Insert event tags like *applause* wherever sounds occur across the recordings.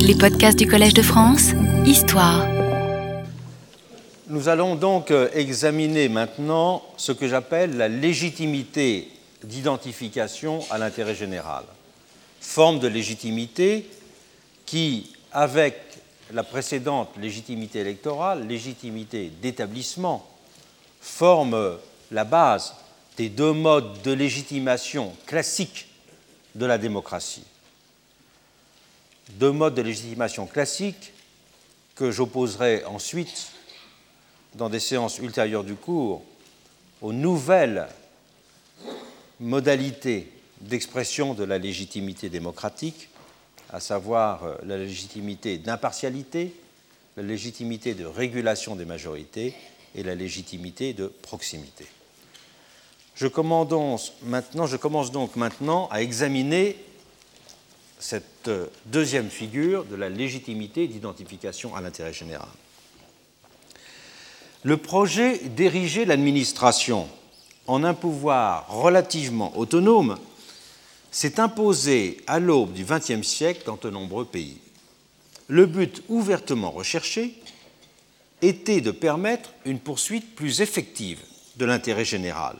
Les podcasts du Collège de France, Histoire. Nous allons donc euh, examiner maintenant ce que j'appelle la légitimité d'identification à l'intérêt général. Forme de légitimité qui, avec la précédente légitimité électorale, légitimité d'établissement, forme la base des deux modes de légitimation classiques de la démocratie. Deux modes de légitimation classiques que j'opposerai ensuite dans des séances ultérieures du cours aux nouvelles modalités d'expression de la légitimité démocratique, à savoir euh, la légitimité d'impartialité, la légitimité de régulation des majorités et la légitimité de proximité. Je commence, maintenant, je commence donc maintenant à examiner cette euh, deuxième figure de la légitimité d'identification à l'intérêt général. Le projet d'ériger l'administration en un pouvoir relativement autonome s'est imposé à l'aube du XXe siècle dans de nombreux pays. Le but ouvertement recherché était de permettre une poursuite plus effective de l'intérêt général.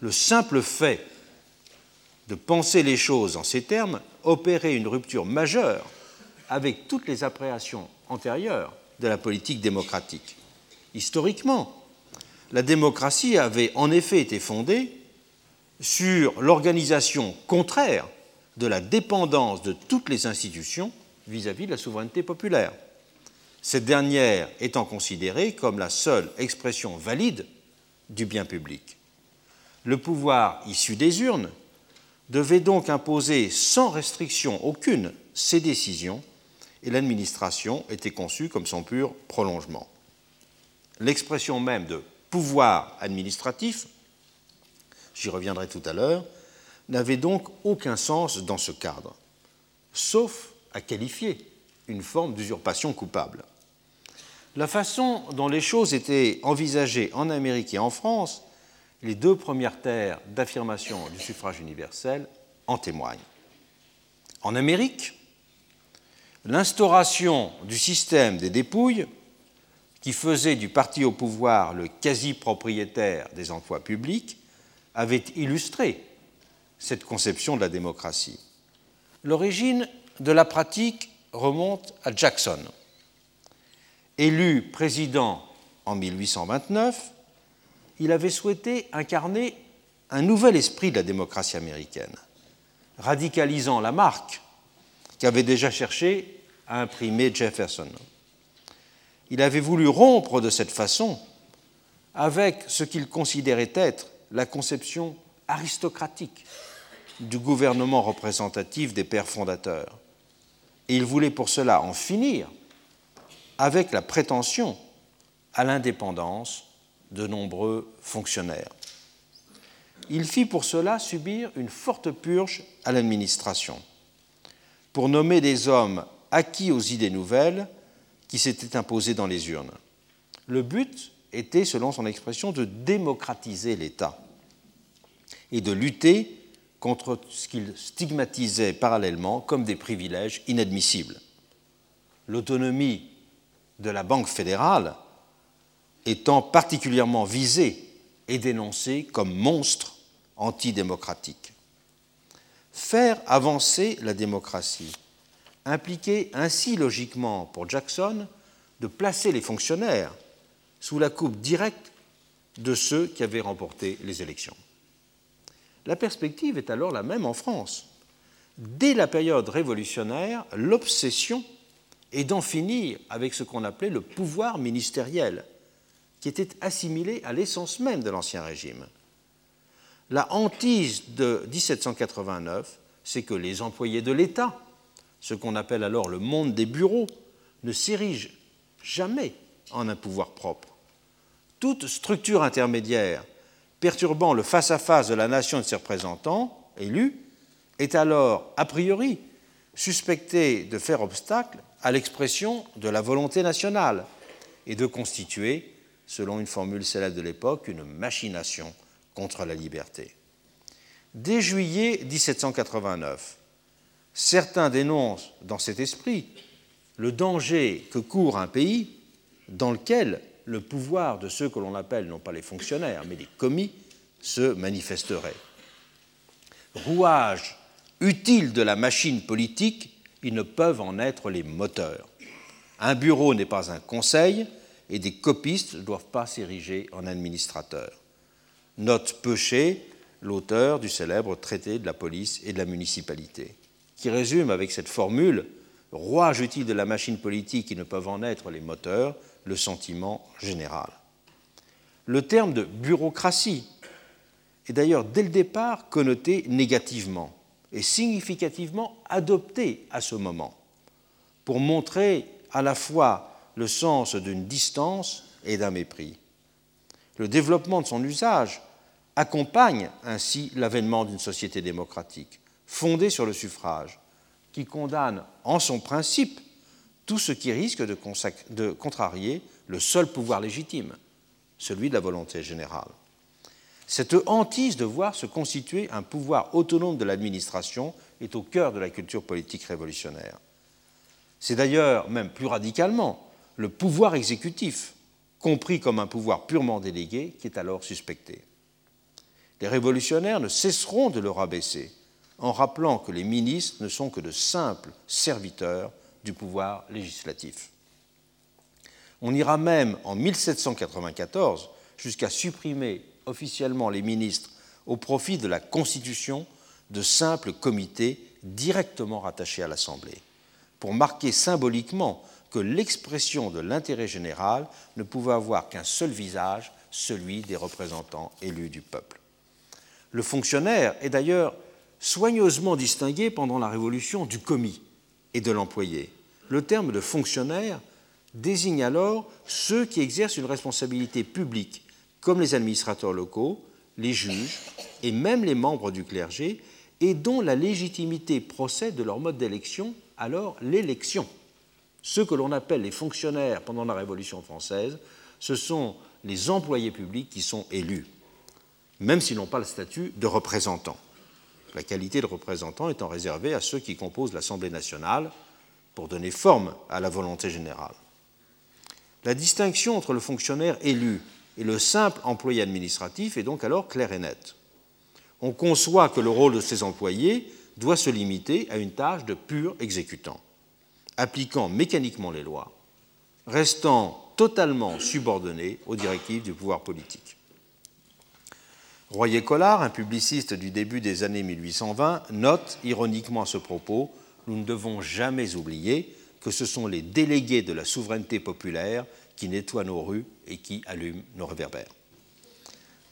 Le simple fait de penser les choses en ces termes opérait une rupture majeure avec toutes les appréhensions antérieures de la politique démocratique. Historiquement, la démocratie avait en effet été fondée sur l'organisation contraire de la dépendance de toutes les institutions vis-à-vis -vis de la souveraineté populaire, cette dernière étant considérée comme la seule expression valide du bien public. Le pouvoir issu des urnes devait donc imposer sans restriction aucune ses décisions et l'administration était conçue comme son pur prolongement l'expression même de pouvoir administratif, j'y reviendrai tout à l'heure, n'avait donc aucun sens dans ce cadre, sauf à qualifier une forme d'usurpation coupable. La façon dont les choses étaient envisagées en Amérique et en France, les deux premières terres d'affirmation du suffrage universel en témoignent. En Amérique, l'instauration du système des dépouilles qui faisait du parti au pouvoir le quasi-propriétaire des emplois publics, avait illustré cette conception de la démocratie. L'origine de la pratique remonte à Jackson. Élu président en 1829, il avait souhaité incarner un nouvel esprit de la démocratie américaine, radicalisant la marque qu'avait déjà cherché à imprimer Jefferson il avait voulu rompre de cette façon avec ce qu'il considérait être la conception aristocratique du gouvernement représentatif des pères fondateurs. Et il voulait pour cela en finir avec la prétention à l'indépendance de nombreux fonctionnaires. Il fit pour cela subir une forte purge à l'administration. Pour nommer des hommes acquis aux idées nouvelles, qui s'était imposé dans les urnes. Le but était, selon son expression, de démocratiser l'État et de lutter contre ce qu'il stigmatisait parallèlement comme des privilèges inadmissibles. L'autonomie de la Banque fédérale étant particulièrement visée et dénoncée comme monstre antidémocratique. Faire avancer la démocratie impliquait ainsi logiquement pour Jackson de placer les fonctionnaires sous la coupe directe de ceux qui avaient remporté les élections. La perspective est alors la même en France. Dès la période révolutionnaire, l'obsession est d'en finir avec ce qu'on appelait le pouvoir ministériel, qui était assimilé à l'essence même de l'Ancien Régime. La hantise de 1789, c'est que les employés de l'État ce qu'on appelle alors le monde des bureaux, ne s'érige jamais en un pouvoir propre. Toute structure intermédiaire perturbant le face-à-face de la nation et de ses représentants élus est alors, a priori, suspectée de faire obstacle à l'expression de la volonté nationale et de constituer, selon une formule célèbre de l'époque, une machination contre la liberté. Dès juillet 1789, Certains dénoncent dans cet esprit le danger que court un pays dans lequel le pouvoir de ceux que l'on appelle non pas les fonctionnaires, mais les commis, se manifesterait. Rouage utile de la machine politique, ils ne peuvent en être les moteurs. Un bureau n'est pas un conseil et des copistes ne doivent pas s'ériger en administrateurs. Note Peuchet, l'auteur du célèbre traité de la police et de la municipalité, qui résume avec cette formule rouage utile de la machine politique qui ne peuvent en être les moteurs, le sentiment général. Le terme de bureaucratie est d'ailleurs dès le départ connoté négativement et significativement adopté à ce moment pour montrer à la fois le sens d'une distance et d'un mépris. Le développement de son usage accompagne ainsi l'avènement d'une société démocratique fondée sur le suffrage, qui condamne en son principe tout ce qui risque de, contrarier le seul pouvoir légitime, celui de la volonté générale. Cette hantise de voir se constituer un pouvoir autonome de l'administration est au cœur de la culture politique révolutionnaire. C'est d'ailleurs, même plus radicalement, le pouvoir exécutif, compris comme un pouvoir purement délégué, qui est alors suspecté. Les révolutionnaires ne cesseront de le rabaisser en rappelant que les ministres ne sont que de simples serviteurs du pouvoir législatif. On ira même en 1794 jusqu'à supprimer officiellement les ministres au profit de la constitution de simples comités directement rattachés à l'Assemblée, pour marquer symboliquement que l'expression de l'intérêt général ne pouvait avoir qu'un seul visage, celui des représentants élus du peuple. Le fonctionnaire est d'ailleurs soigneusement distingué pendant la Révolution du commis et de l'employé. Le terme de fonctionnaire désigne alors ceux qui exercent une responsabilité publique, comme les administrateurs locaux, les juges et même les membres du clergé, et dont la légitimité procède de leur mode d'élection, alors l'élection. Ceux que l'on appelle les fonctionnaires pendant la Révolution française, ce sont les employés publics qui sont élus, même s'ils n'ont pas le statut de représentant la qualité de représentant étant réservée à ceux qui composent l'Assemblée nationale pour donner forme à la volonté générale. La distinction entre le fonctionnaire élu et le simple employé administratif est donc alors claire et nette. On conçoit que le rôle de ces employés doit se limiter à une tâche de pur exécutant, appliquant mécaniquement les lois, restant totalement subordonné aux directives du pouvoir politique. Royer-Collard, un publiciste du début des années 1820, note ironiquement à ce propos Nous ne devons jamais oublier que ce sont les délégués de la souveraineté populaire qui nettoient nos rues et qui allument nos réverbères.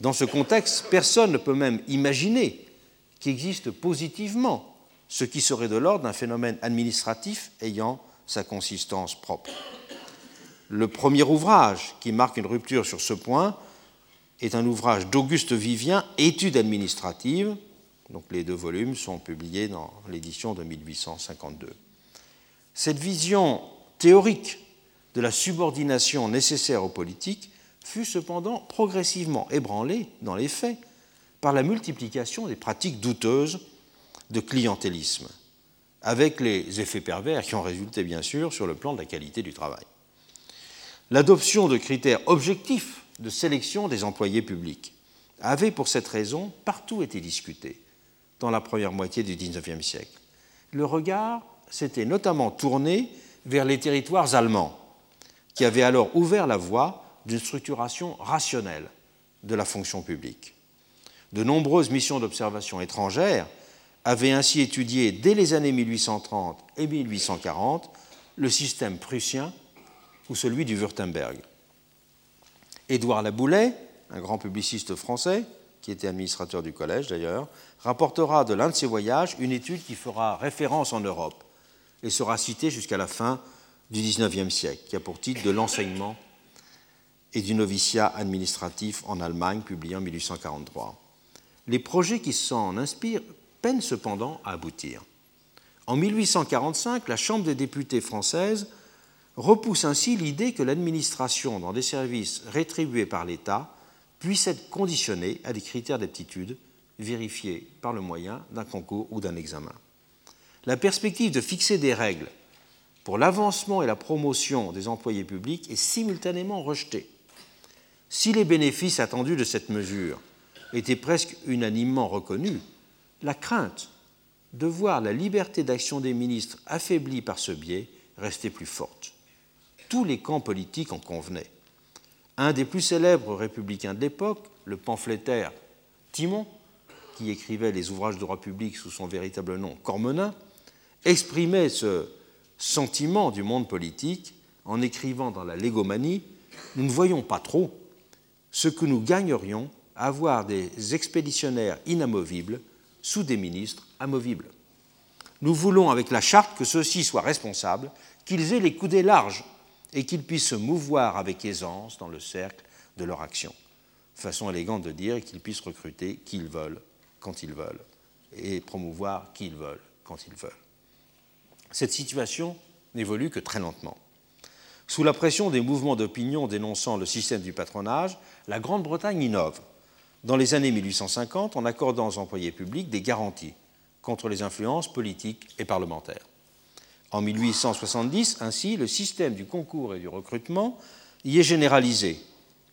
Dans ce contexte, personne ne peut même imaginer qu'il existe positivement ce qui serait de l'ordre d'un phénomène administratif ayant sa consistance propre. Le premier ouvrage qui marque une rupture sur ce point est un ouvrage d'Auguste Vivien, Études administratives. Donc les deux volumes sont publiés dans l'édition de 1852. Cette vision théorique de la subordination nécessaire aux politiques fut cependant progressivement ébranlée dans les faits par la multiplication des pratiques douteuses de clientélisme, avec les effets pervers qui ont résulté bien sûr sur le plan de la qualité du travail. L'adoption de critères objectifs de sélection des employés publics avait pour cette raison partout été discuté dans la première moitié du XIXe siècle. Le regard s'était notamment tourné vers les territoires allemands, qui avaient alors ouvert la voie d'une structuration rationnelle de la fonction publique. De nombreuses missions d'observation étrangères avaient ainsi étudié dès les années 1830 et 1840 le système prussien ou celui du Württemberg. Édouard Laboulet, un grand publiciste français, qui était administrateur du collège d'ailleurs, rapportera de l'un de ses voyages une étude qui fera référence en Europe et sera citée jusqu'à la fin du XIXe siècle, qui a pour titre De l'enseignement et du noviciat administratif en Allemagne, publié en 1843. Les projets qui s'en inspirent peinent cependant à aboutir. En 1845, la Chambre des députés française repousse ainsi l'idée que l'administration dans des services rétribués par l'État puisse être conditionnée à des critères d'aptitude vérifiés par le moyen d'un concours ou d'un examen. la perspective de fixer des règles pour l'avancement et la promotion des employés publics est simultanément rejetée. Si les bénéfices attendus de cette mesure étaient presque unanimement reconnus, la crainte de voir la liberté d'action des ministres affaiblie par ce biais restait plus forte. Tous les camps politiques en convenaient. Un des plus célèbres républicains de l'époque, le pamphlétaire Timon, qui écrivait les ouvrages de droit public sous son véritable nom Cormenin, exprimait ce sentiment du monde politique en écrivant dans la légomanie Nous ne voyons pas trop ce que nous gagnerions à avoir des expéditionnaires inamovibles sous des ministres amovibles. Nous voulons avec la charte que ceux-ci soient responsables, qu'ils aient les coudées larges et qu'ils puissent se mouvoir avec aisance dans le cercle de leur action. Façon élégante de dire qu'ils puissent recruter qui ils veulent, quand ils veulent, et promouvoir qui ils veulent, quand ils veulent. Cette situation n'évolue que très lentement. Sous la pression des mouvements d'opinion dénonçant le système du patronage, la Grande-Bretagne innove dans les années 1850 en accordant aux employés publics des garanties contre les influences politiques et parlementaires. En 1870, ainsi, le système du concours et du recrutement y est généralisé,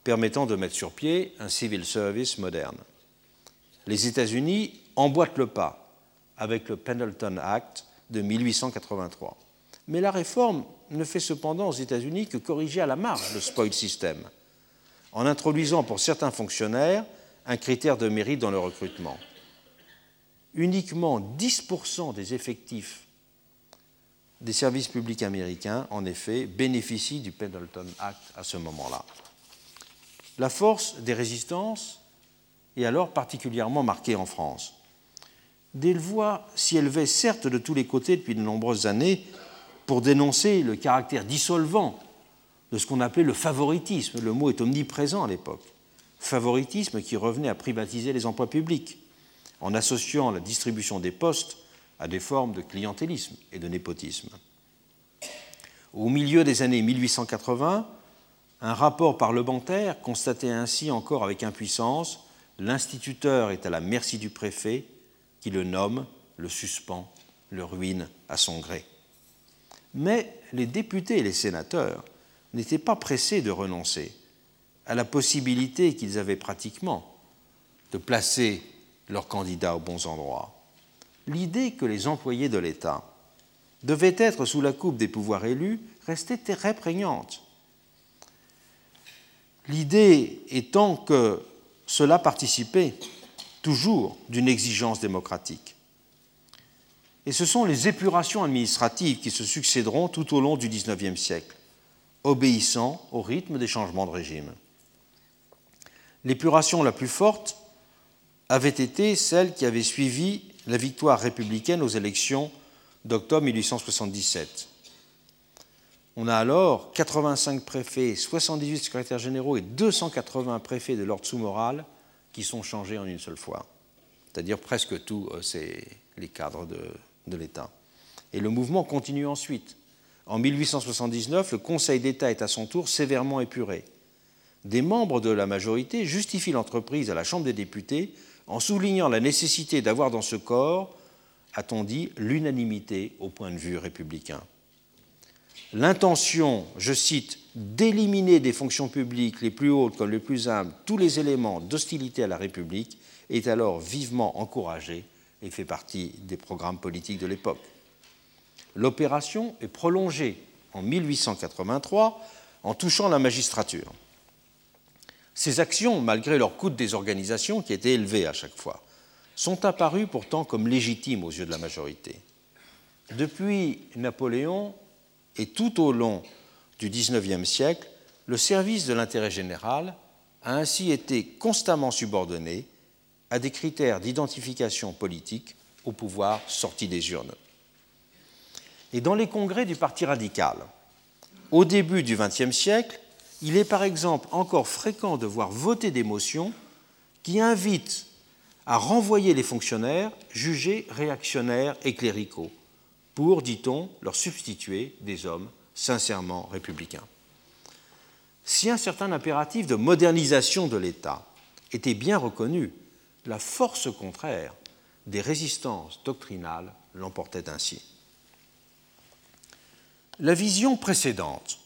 permettant de mettre sur pied un civil service moderne. Les États-Unis emboîtent le pas avec le Pendleton Act de 1883. Mais la réforme ne fait cependant aux États-Unis que corriger à la marge le spoil system, en introduisant pour certains fonctionnaires un critère de mérite dans le recrutement. Uniquement 10% des effectifs des services publics américains, en effet, bénéficient du Pendleton Act à ce moment-là. La force des résistances est alors particulièrement marquée en France. Des voix s'y élevaient certes de tous les côtés depuis de nombreuses années pour dénoncer le caractère dissolvant de ce qu'on appelait le favoritisme. Le mot est omniprésent à l'époque favoritisme qui revenait à privatiser les emplois publics, en associant la distribution des postes à des formes de clientélisme et de népotisme. Au milieu des années 1880, un rapport parlementaire constatait ainsi encore avec impuissance l'instituteur est à la merci du préfet qui le nomme, le suspend, le ruine à son gré. Mais les députés et les sénateurs n'étaient pas pressés de renoncer à la possibilité qu'ils avaient pratiquement de placer leurs candidats aux bons endroits. L'idée que les employés de l'État devaient être sous la coupe des pouvoirs élus restait très prégnante. L'idée étant que cela participait toujours d'une exigence démocratique. Et ce sont les épurations administratives qui se succéderont tout au long du XIXe siècle, obéissant au rythme des changements de régime l'épuration la plus forte avait été celle qui avait suivi la victoire républicaine aux élections d'octobre 1877. On a alors 85 préfets, 78 secrétaires généraux et 280 préfets de l'ordre sous-moral qui sont changés en une seule fois, c'est-à-dire presque tous euh, les cadres de, de l'État. Et le mouvement continue ensuite. En 1879, le Conseil d'État est à son tour sévèrement épuré des membres de la majorité justifient l'entreprise à la Chambre des députés en soulignant la nécessité d'avoir dans ce corps, a-t-on dit, l'unanimité au point de vue républicain. L'intention, je cite, d'éliminer des fonctions publiques les plus hautes comme les plus humbles tous les éléments d'hostilité à la République est alors vivement encouragée et fait partie des programmes politiques de l'époque. L'opération est prolongée en 1883 en touchant la magistrature. Ces actions, malgré leur coût de désorganisation qui était élevé à chaque fois, sont apparues pourtant comme légitimes aux yeux de la majorité. Depuis Napoléon et tout au long du XIXe siècle, le service de l'intérêt général a ainsi été constamment subordonné à des critères d'identification politique au pouvoir sorti des urnes. Et dans les congrès du Parti radical, au début du XXe siècle, il est par exemple encore fréquent de voir voter des motions qui invitent à renvoyer les fonctionnaires jugés réactionnaires et cléricaux pour, dit-on, leur substituer des hommes sincèrement républicains. Si un certain impératif de modernisation de l'État était bien reconnu, la force contraire des résistances doctrinales l'emportait ainsi. La vision précédente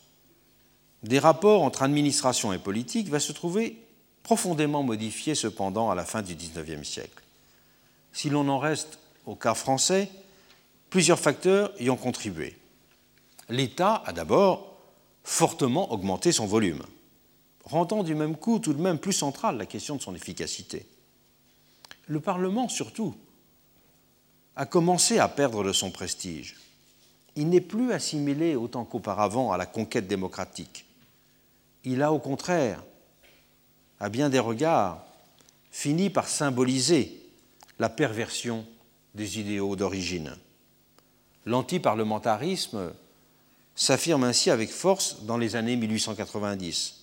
des rapports entre administration et politique va se trouver profondément modifiée cependant à la fin du XIXe siècle. Si l'on en reste au cas français, plusieurs facteurs y ont contribué. L'État a d'abord fortement augmenté son volume, rendant du même coup tout de même plus centrale la question de son efficacité. Le Parlement, surtout, a commencé à perdre de son prestige. Il n'est plus assimilé autant qu'auparavant à la conquête démocratique. Il a au contraire, à bien des regards, fini par symboliser la perversion des idéaux d'origine. L'antiparlementarisme s'affirme ainsi avec force dans les années 1890,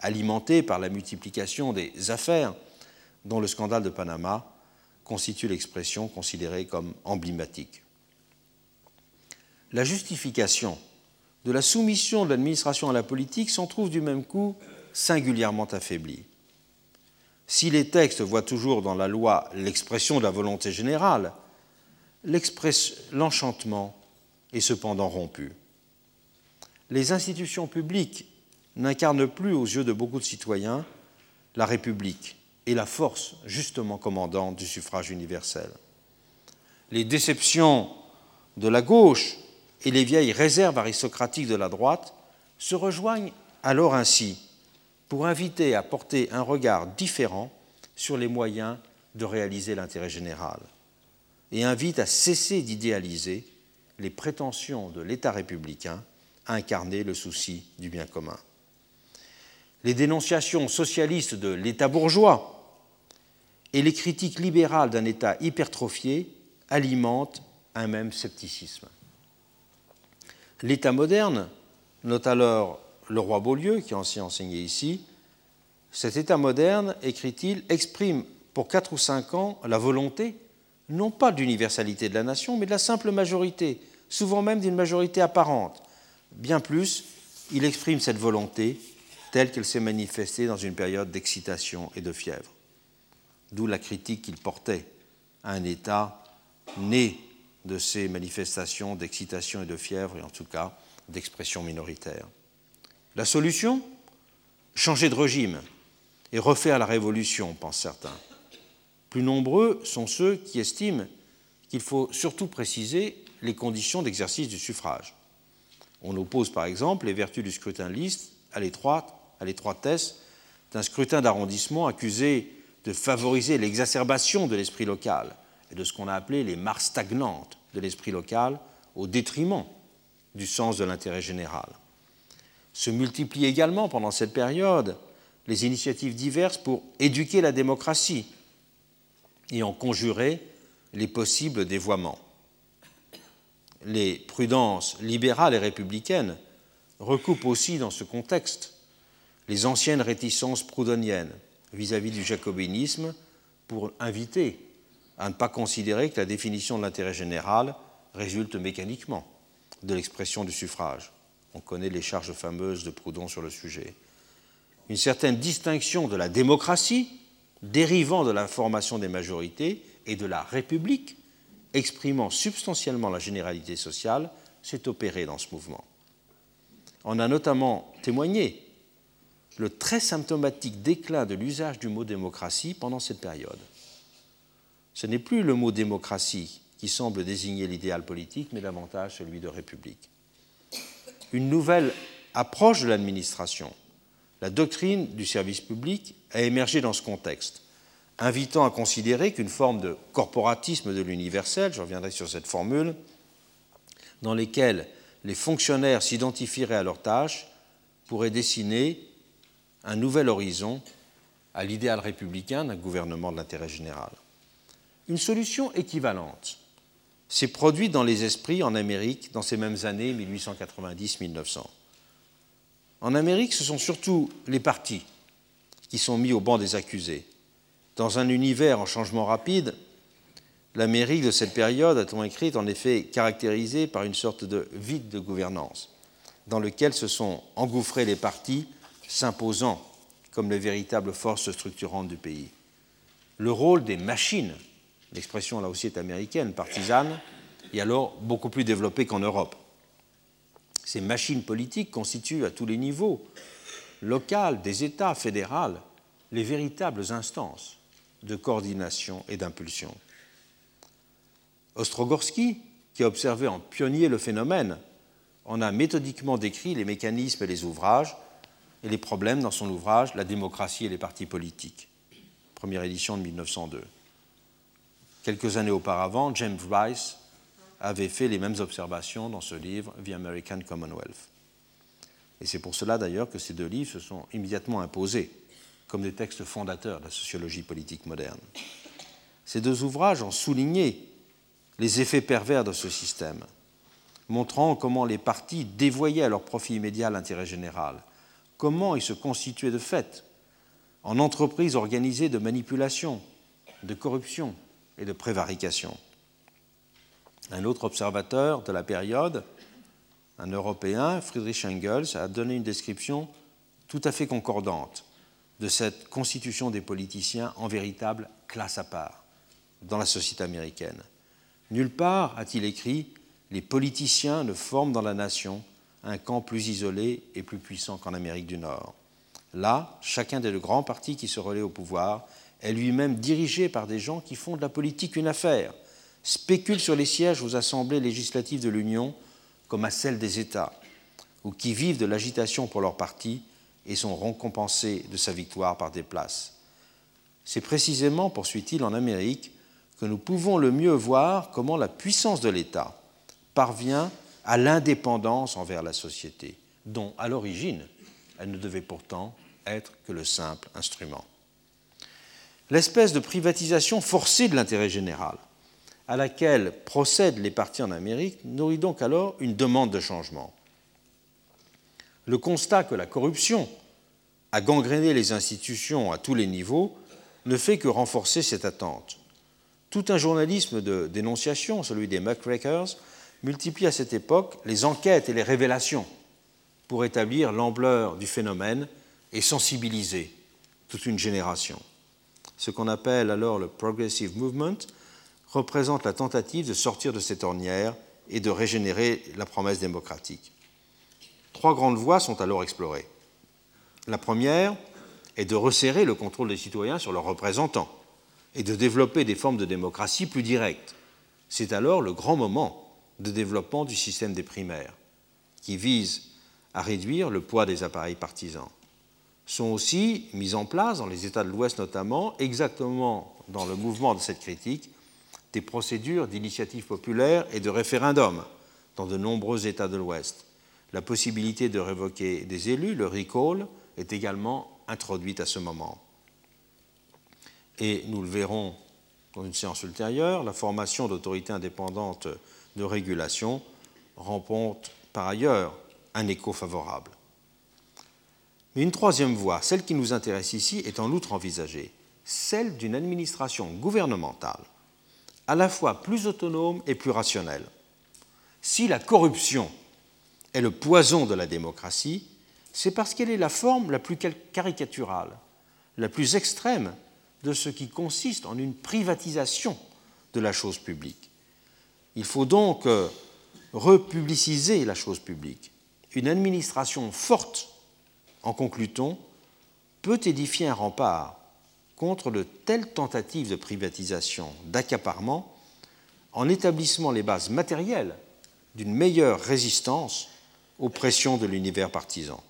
alimenté par la multiplication des affaires dont le scandale de Panama constitue l'expression considérée comme emblématique. La justification de la soumission de l'administration à la politique s'en trouve du même coup singulièrement affaiblie. Si les textes voient toujours dans la loi l'expression de la volonté générale, l'enchantement est cependant rompu. Les institutions publiques n'incarnent plus aux yeux de beaucoup de citoyens la République et la force justement commandante du suffrage universel. Les déceptions de la gauche et les vieilles réserves aristocratiques de la droite se rejoignent alors ainsi pour inviter à porter un regard différent sur les moyens de réaliser l'intérêt général et invitent à cesser d'idéaliser les prétentions de l'État républicain à incarner le souci du bien commun. Les dénonciations socialistes de l'État bourgeois et les critiques libérales d'un État hypertrophié alimentent un même scepticisme. L'État moderne, note alors le roi Beaulieu, qui a aussi enseigné ici, cet État moderne, écrit-il, exprime pour quatre ou cinq ans la volonté, non pas d'universalité de la nation, mais de la simple majorité, souvent même d'une majorité apparente. Bien plus, il exprime cette volonté telle qu'elle s'est manifestée dans une période d'excitation et de fièvre. D'où la critique qu'il portait à un État né de ces manifestations d'excitation et de fièvre, et en tout cas d'expression minoritaire. La solution? Changer de régime et refaire la révolution, pensent certains. Plus nombreux sont ceux qui estiment qu'il faut surtout préciser les conditions d'exercice du suffrage. On oppose par exemple les vertus du scrutin liste à l'étroitesse d'un scrutin d'arrondissement accusé de favoriser l'exacerbation de l'esprit local et de ce qu'on a appelé les mares stagnantes de l'esprit local au détriment du sens de l'intérêt général. Se multiplient également pendant cette période les initiatives diverses pour éduquer la démocratie et en conjurer les possibles dévoiements. Les prudences libérales et républicaines recoupent aussi dans ce contexte les anciennes réticences proudhoniennes vis-à-vis du jacobinisme pour inviter à ne pas considérer que la définition de l'intérêt général résulte mécaniquement de l'expression du suffrage. On connaît les charges fameuses de Proudhon sur le sujet. Une certaine distinction de la démocratie dérivant de la formation des majorités et de la République exprimant substantiellement la généralité sociale s'est opérée dans ce mouvement. On a notamment témoigné le très symptomatique déclin de l'usage du mot démocratie pendant cette période. Ce n'est plus le mot démocratie qui semble désigner l'idéal politique, mais davantage celui de république. Une nouvelle approche de l'administration, la doctrine du service public, a émergé dans ce contexte, invitant à considérer qu'une forme de corporatisme de l'universel, je reviendrai sur cette formule, dans lesquelles les fonctionnaires s'identifieraient à leurs tâches, pourrait dessiner un nouvel horizon à l'idéal républicain d'un gouvernement de l'intérêt général. Une solution équivalente s'est produite dans les esprits en Amérique dans ces mêmes années 1890-1900. En Amérique, ce sont surtout les partis qui sont mis au banc des accusés. Dans un univers en changement rapide, l'Amérique de cette période, a-t-on écrit, en effet caractérisée par une sorte de vide de gouvernance, dans lequel se sont engouffrés les partis s'imposant comme les véritables forces structurantes du pays. Le rôle des machines, l'expression là aussi est américaine, partisane, et alors beaucoup plus développée qu'en Europe. Ces machines politiques constituent à tous les niveaux, local, des États, fédéral, les véritables instances de coordination et d'impulsion. Ostrogorsky, qui a observé en pionnier le phénomène, en a méthodiquement décrit les mécanismes et les ouvrages et les problèmes dans son ouvrage La démocratie et les partis politiques, première édition de 1902. Quelques années auparavant, James Rice avait fait les mêmes observations dans ce livre, The American Commonwealth. Et c'est pour cela d'ailleurs que ces deux livres se sont immédiatement imposés comme des textes fondateurs de la sociologie politique moderne. Ces deux ouvrages ont souligné les effets pervers de ce système, montrant comment les partis dévoyaient à leur profit immédiat l'intérêt général, comment ils se constituaient de fait en entreprises organisées de manipulation, de corruption et de prévarication. Un autre observateur de la période, un Européen, Friedrich Engels, a donné une description tout à fait concordante de cette constitution des politiciens en véritable classe à part dans la société américaine. Nulle part, a-t-il écrit, les politiciens ne forment dans la nation un camp plus isolé et plus puissant qu'en Amérique du Nord. Là, chacun des grands partis qui se relaient au pouvoir est lui-même dirigé par des gens qui font de la politique une affaire, spéculent sur les sièges aux assemblées législatives de l'Union comme à celles des États, ou qui vivent de l'agitation pour leur parti et sont récompensés de sa victoire par des places. C'est précisément, poursuit-il, en Amérique que nous pouvons le mieux voir comment la puissance de l'État parvient à l'indépendance envers la société, dont à l'origine elle ne devait pourtant être que le simple instrument. L'espèce de privatisation forcée de l'intérêt général à laquelle procèdent les partis en Amérique nourrit donc alors une demande de changement. Le constat que la corruption a gangréné les institutions à tous les niveaux ne fait que renforcer cette attente. Tout un journalisme de dénonciation, celui des muckrakers, multiplie à cette époque les enquêtes et les révélations pour établir l'ampleur du phénomène et sensibiliser toute une génération. Ce qu'on appelle alors le Progressive Movement représente la tentative de sortir de cette ornière et de régénérer la promesse démocratique. Trois grandes voies sont alors explorées. La première est de resserrer le contrôle des citoyens sur leurs représentants et de développer des formes de démocratie plus directes. C'est alors le grand moment de développement du système des primaires, qui vise à réduire le poids des appareils partisans. Sont aussi mises en place, dans les États de l'Ouest notamment, exactement dans le mouvement de cette critique, des procédures d'initiative populaire et de référendum dans de nombreux États de l'Ouest. La possibilité de révoquer des élus, le recall, est également introduite à ce moment et nous le verrons dans une séance ultérieure, la formation d'autorités indépendantes de régulation remporte par ailleurs un écho favorable. Une troisième voie, celle qui nous intéresse ici, est en outre envisagée, celle d'une administration gouvernementale à la fois plus autonome et plus rationnelle. Si la corruption est le poison de la démocratie, c'est parce qu'elle est la forme la plus caricaturale, la plus extrême de ce qui consiste en une privatisation de la chose publique. Il faut donc euh, republiciser la chose publique. Une administration forte, en conclut-on, peut édifier un rempart contre de telles tentatives de privatisation, d'accaparement, en établissant les bases matérielles d'une meilleure résistance aux pressions de l'univers partisan.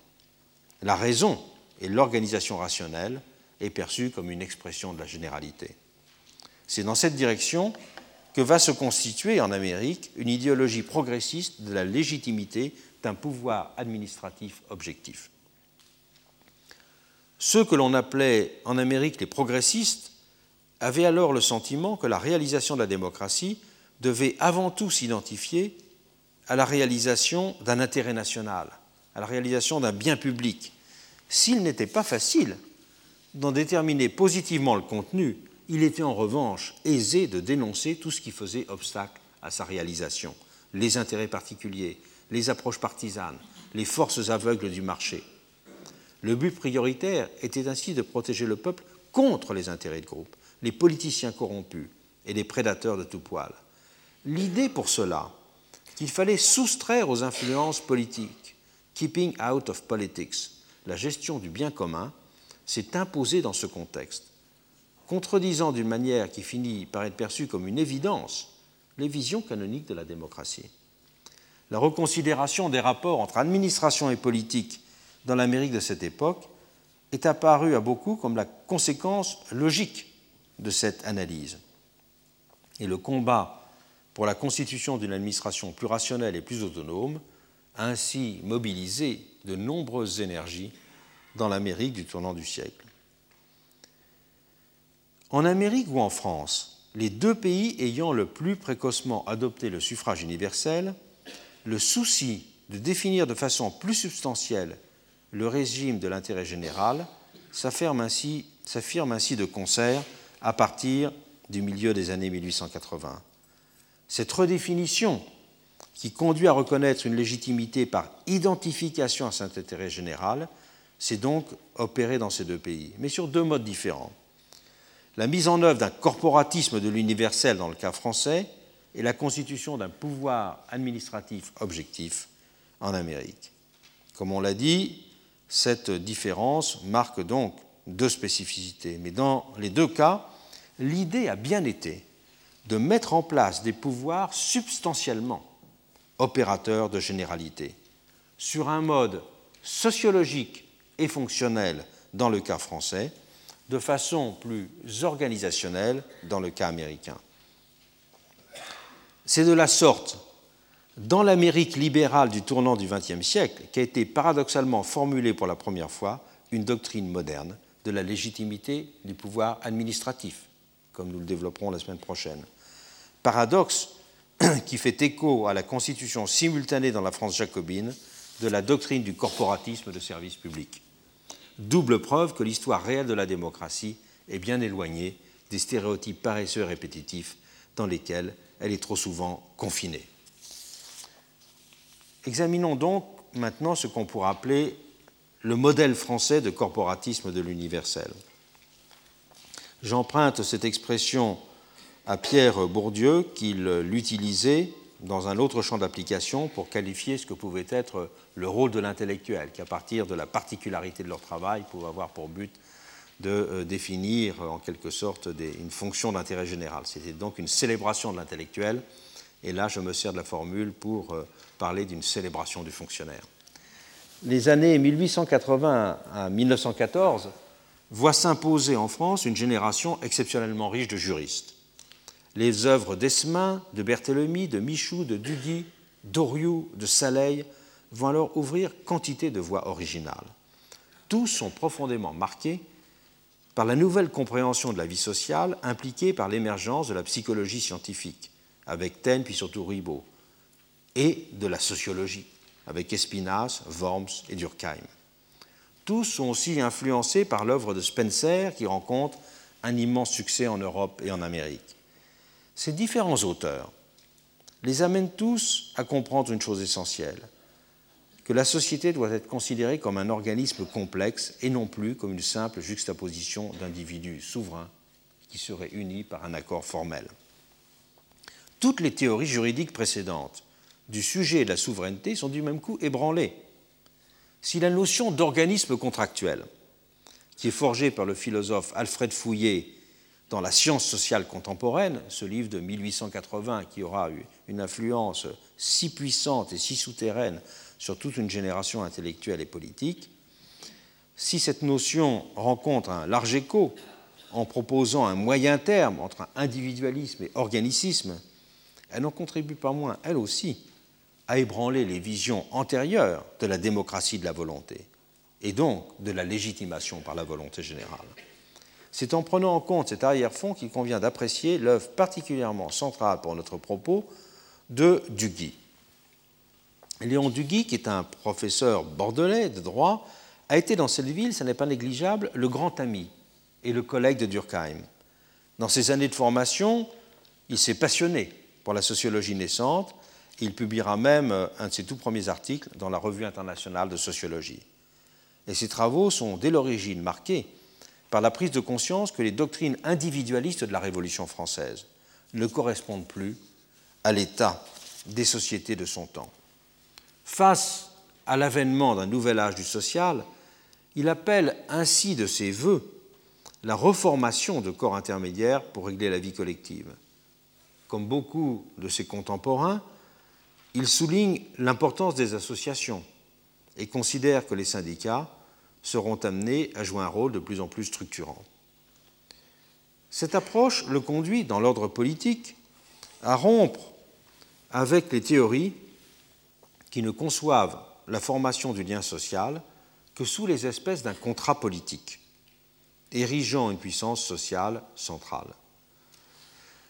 La raison et l'organisation rationnelle est perçue comme une expression de la généralité. C'est dans cette direction que va se constituer en Amérique une idéologie progressiste de la légitimité d'un pouvoir administratif objectif. Ceux que l'on appelait en Amérique les progressistes avaient alors le sentiment que la réalisation de la démocratie devait avant tout s'identifier à la réalisation d'un intérêt national, à la réalisation d'un bien public. S'il n'était pas facile d'en déterminer positivement le contenu, il était en revanche aisé de dénoncer tout ce qui faisait obstacle à sa réalisation, les intérêts particuliers, les approches partisanes, les forces aveugles du marché. Le but prioritaire était ainsi de protéger le peuple contre les intérêts de groupe, les politiciens corrompus et les prédateurs de tout poil. l'idée pour cela qu'il fallait soustraire aux influences politiques, keeping out of politics, la gestion du bien commun, s'est imposée dans ce contexte, contredisant d'une manière qui finit par être perçue comme une évidence les visions canoniques de la démocratie. La reconsidération des rapports entre administration et politique dans l'Amérique de cette époque est apparue à beaucoup comme la conséquence logique de cette analyse. Et le combat pour la constitution d'une administration plus rationnelle et plus autonome a ainsi mobilisé de nombreuses énergies dans l'Amérique du tournant du siècle. En Amérique ou en France, les deux pays ayant le plus précocement adopté le suffrage universel, le souci de définir de façon plus substantielle le régime de l'intérêt général s'affirme ainsi, de concert à partir du milieu des années 1880. Cette redéfinition, qui conduit à reconnaître une légitimité par identification à cet intérêt général, s'est donc opérée dans ces deux pays, mais sur deux modes différents. La mise en œuvre d'un corporatisme de l'universel dans le cas français et la constitution d'un pouvoir administratif objectif en Amérique. Comme on l'a dit, cette différence marque donc deux spécificités. Mais dans les deux cas, l'idée a bien été de mettre en place des pouvoirs substantiellement opérateurs de généralité, sur un mode sociologique et fonctionnel dans le cas français, de façon plus organisationnelle dans le cas américain. C'est de la sorte, dans l'Amérique libérale du tournant du XXe siècle, qu'a été paradoxalement formulée pour la première fois une doctrine moderne de la légitimité du pouvoir administratif, comme nous le développerons la semaine prochaine. Paradoxe *clears throat* qui fait écho à la constitution simultanée dans la France jacobine de la doctrine du corporatisme de service public. Double preuve que l'histoire réelle de la démocratie est bien éloignée des stéréotypes paresseux répétitifs dans lesquels elle est trop souvent confinée. Examinons donc maintenant ce qu'on pourrait appeler le modèle français de corporatisme de l'universel. J'emprunte cette expression à Pierre Bourdieu qu'il l'utilisait dans un autre champ d'application pour qualifier ce que pouvait être le rôle de l'intellectuel, qui à partir de la particularité de leur travail pouvait avoir pour but de euh, définir en quelque sorte une fonction d'intérêt général. C'était donc une célébration de l'intellectuel, et là je me sers de la formule pour euh, parler d'une célébration du fonctionnaire les années 1880 à 1914 voient s'imposer en France une génération exceptionnellement riche de juristes. Les œuvres d'Esmin, de Berthélemy, de Michou, de Dudy, d'Oriou, de Saleil vont alors ouvrir quantité de voies originales. Tous sont profondément marqués par la nouvelle compréhension de la vie sociale impliquée par l'émergence de la psychologie scientifique, avec Taine puis surtout Ribot, et de la sociologie, avec Espinasse, Worms et Durkheim. Tous sont aussi influencés par l'œuvre de Spencer qui rencontre un immense succès en Europe et en Amérique. Ces différents auteurs les amènent tous à comprendre une chose essentielle, que la société doit être considérée comme un organisme complexe et non plus comme une simple juxtaposition d'individus souverains qui seraient unis par un accord formel. Toutes les théories juridiques précédentes du sujet et de la souveraineté sont du même coup ébranlés. Si la notion d'organisme contractuel, qui est forgée par le philosophe Alfred Fouillet dans La science sociale contemporaine, ce livre de 1880 qui aura eu une influence si puissante et si souterraine sur toute une génération intellectuelle et politique, si cette notion rencontre un large écho en proposant un moyen terme entre individualisme et organicisme, elle n'en contribue pas moins, elle aussi, à ébranler les visions antérieures de la démocratie de la volonté et donc de la légitimation par la volonté générale. C'est en prenant en compte cet arrière-fond qu'il convient d'apprécier l'œuvre particulièrement centrale pour notre propos de Duguy. Léon Duguy, qui est un professeur bordelais de droit, a été dans cette ville, ce n'est pas négligeable, le grand ami et le collègue de Durkheim. Dans ses années de formation, il s'est passionné pour la sociologie naissante il publiera même euh, un de ses tout premiers articles dans la Revue internationale de sociologie. Et ses travaux sont dès l'origine marqués par la prise de conscience que les doctrines individualistes de la Révolution française ne correspondent plus à l'état des sociétés de son temps. Face à l'avènement d'un nouvel âge du social, il appelle ainsi de ses voeux la reformation de corps intermédiaires pour régler la vie collective. Comme beaucoup de ses contemporains, il souligne l'importance des associations et considère que les syndicats seront amenés à jouer un rôle de plus en plus structurant. Cette approche le conduit, dans l'ordre politique, à rompre avec les théories qui ne conçoivent la formation du lien social que sous les espèces d'un contrat politique, érigeant une puissance sociale centrale.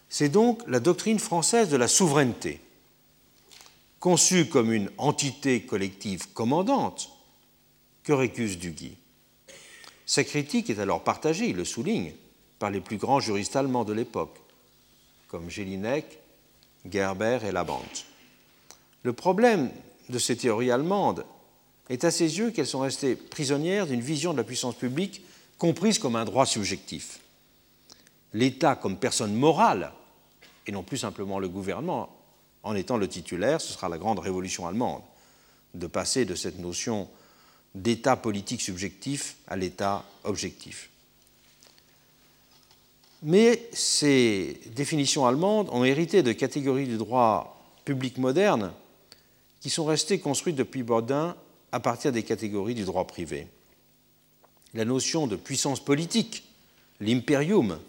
C'est donc la doctrine française de la souveraineté, conçue comme une entité collective commandante, que récuse Duguy. Sa critique est alors partagée, il le souligne, par les plus grands juristes allemands de l'époque, comme Jelinek, Gerber et Laband. Le problème de ces théories allemandes est à ses yeux qu'elles sont restées prisonnières d'une vision de la puissance publique comprise comme un droit subjectif. L'État comme personne morale, et non plus simplement le gouvernement, en étant le titulaire, ce sera la grande révolution allemande, de passer de cette notion d'État politique subjectif à l'État objectif. Mais ces définitions allemandes ont hérité de catégories du droit public moderne qui sont restées construites depuis Baudin à partir des catégories du droit privé. La notion de puissance politique, l'imperium,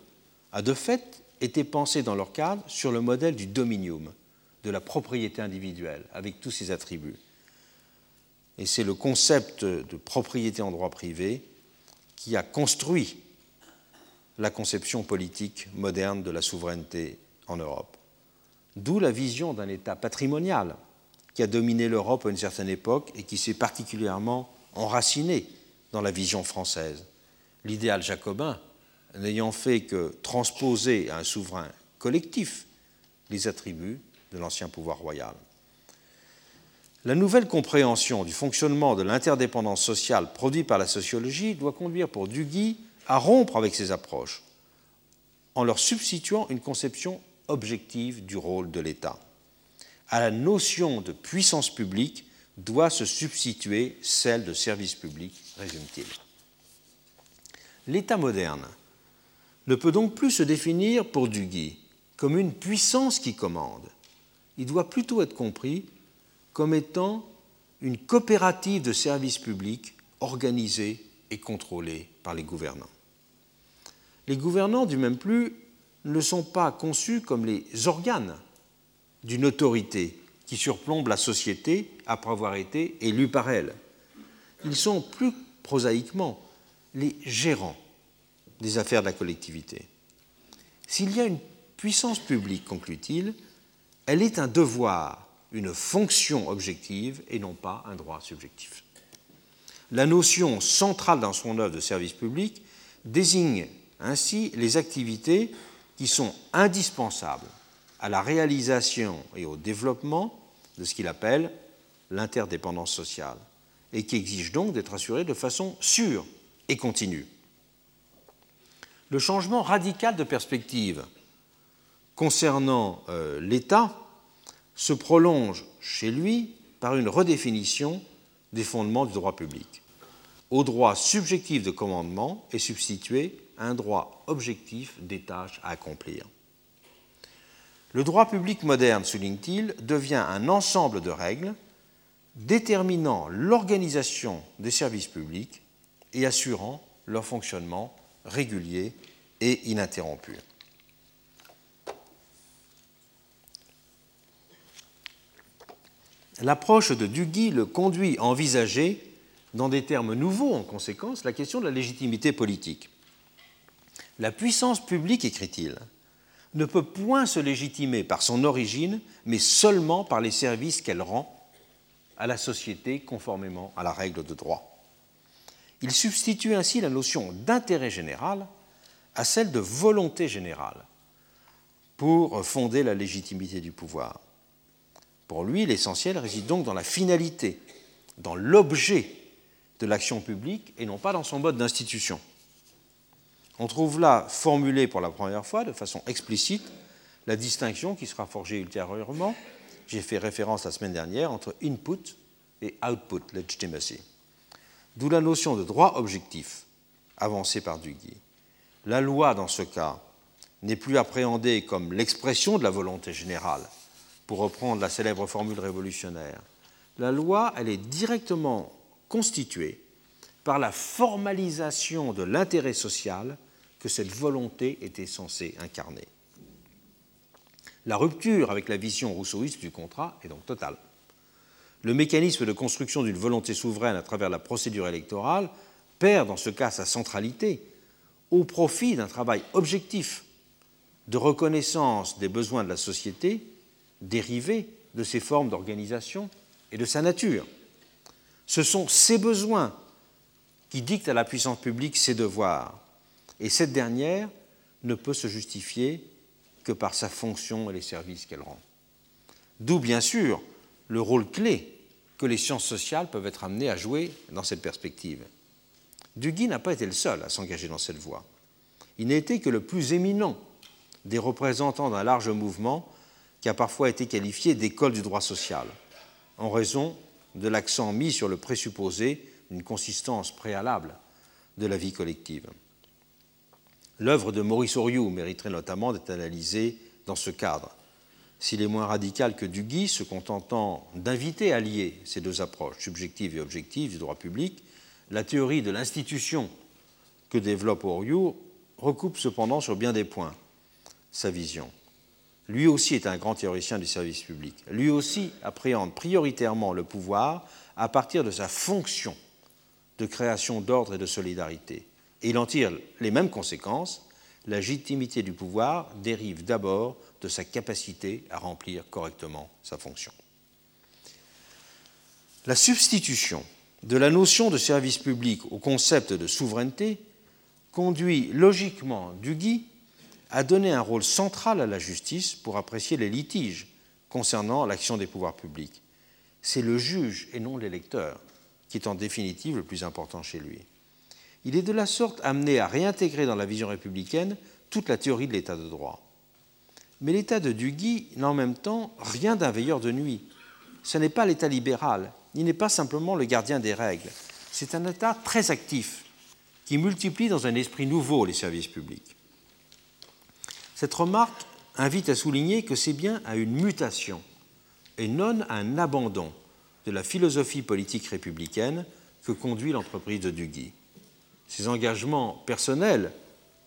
a de fait été pensée dans leur cadre sur le modèle du dominium, de la propriété individuelle, avec tous ses attributs. Et c'est le concept de propriété en droit privé qui a construit la conception politique moderne de la souveraineté en Europe. D'où la vision d'un État patrimonial qui a dominé l'Europe à une certaine époque et qui s'est particulièrement enraciné dans la vision française. L'idéal jacobin n'ayant fait que transposer à un souverain collectif les attributs de l'ancien pouvoir royal. La nouvelle compréhension du fonctionnement de l'interdépendance sociale produite par la sociologie doit conduire pour Duguy à rompre avec ces approches en leur substituant une conception objective du rôle de l'État. À la notion de puissance publique doit se substituer celle de service public, résume-t-il. L'État moderne ne peut donc plus se définir pour Duguy comme une puissance qui commande. Il doit plutôt être compris comme étant une coopérative de services publics organisée et contrôlée par les gouvernants. Les gouvernants, du même plus, ne sont pas conçus comme les organes d'une autorité qui surplombe la société après avoir été élus par elle. Ils sont plus prosaïquement les gérants des affaires de la collectivité. S'il y a une puissance publique, conclut-il, elle est un devoir, une fonction objective et non pas un droit subjectif. La notion centrale dans son œuvre de service public désigne ainsi les activités qui sont indispensables à la réalisation et au développement de ce qu'il appelle l'interdépendance sociale et qui exigent donc d'être assurées de façon sûre et continue. Le changement radical de perspective concernant euh, l'État se prolonge chez lui par une redéfinition des fondements du droit public. Au droit subjectif de commandement est substitué un droit objectif des tâches à accomplir. Le droit public moderne, souligne-t-il, devient un ensemble de règles déterminant l'organisation des services publics et assurant leur fonctionnement régulier et ininterrompu. L'approche de Duguy le conduit à envisager, dans des termes nouveaux en conséquence, la question de la légitimité politique. La puissance publique, écrit-il, ne peut point se légitimer par son origine, mais seulement par les services qu'elle rend à la société conformément à la règle de droit. Il substitue ainsi la notion d'intérêt général à celle de volonté générale pour fonder la légitimité du pouvoir. Pour lui, l'essentiel réside donc dans la finalité, dans l'objet de l'action publique et non pas dans son mode d'institution on trouve là formulée pour la première fois, de façon explicite, la distinction qui sera forgée ultérieurement, j'ai fait référence la semaine dernière, entre input et output legitimacy. D'où la notion de droit objectif avancée par Duguy. La loi, dans ce cas, n'est plus appréhendée comme l'expression de la volonté générale, pour reprendre la célèbre formule révolutionnaire. La loi, elle est directement constituée par la formalisation de l'intérêt social que cette volonté était censée incarner. La rupture avec la vision rousseauiste du contrat est donc totale. Le mécanisme de construction d'une volonté souveraine à travers la procédure électorale perd dans ce cas sa centralité au profit d'un travail objectif de reconnaissance des besoins de la société dérivés de ses formes d'organisation et de sa nature. Ce sont ces besoins qui dictent à la puissance publique ses devoirs, et cette dernière ne peut se justifier que par sa fonction et les services qu'elle rend. D'où, bien sûr, le rôle clé que les sciences sociales peuvent être amenées à jouer dans cette perspective. Duguy n'a pas été le seul à s'engager dans cette voie. Il n'a été que le plus éminent des représentants d'un large mouvement qui a parfois été qualifié d'école du droit social, en raison de l'accent mis sur le présupposé d'une consistance préalable de la vie collective. L'œuvre de Maurice Oriou mériterait notamment d'être analysée dans ce cadre. S'il est moins radical que Duguy, se contentant d'inviter à lier ces deux approches, subjectives et objectives, du droit public, la théorie de l'institution que développe Oriou recoupe cependant sur bien des points sa vision. Lui aussi est un grand théoricien du service public. Lui aussi appréhende prioritairement le pouvoir à partir de sa fonction de création d'ordre et de solidarité. Et il en tire les mêmes conséquences. La légitimité du pouvoir dérive d'abord de sa capacité à remplir correctement sa fonction. La substitution de la notion de service public au concept de souveraineté conduit logiquement Duguy à donner un rôle central à la justice pour apprécier les litiges concernant l'action des pouvoirs publics. C'est le juge et non l'électeur qui est en définitive le plus important chez lui. Il est de la sorte amené à réintégrer dans la vision républicaine toute la théorie de l'état de droit. Mais l'état de Duguy n'a en même temps rien d'un veilleur de nuit. Ce n'est pas l'état libéral, il n'est pas simplement le gardien des règles. C'est un état très actif qui multiplie dans un esprit nouveau les services publics. Cette remarque invite à souligner que c'est bien à une mutation et non à un abandon de la philosophie politique républicaine que conduit l'entreprise de Duguy. Ses engagements personnels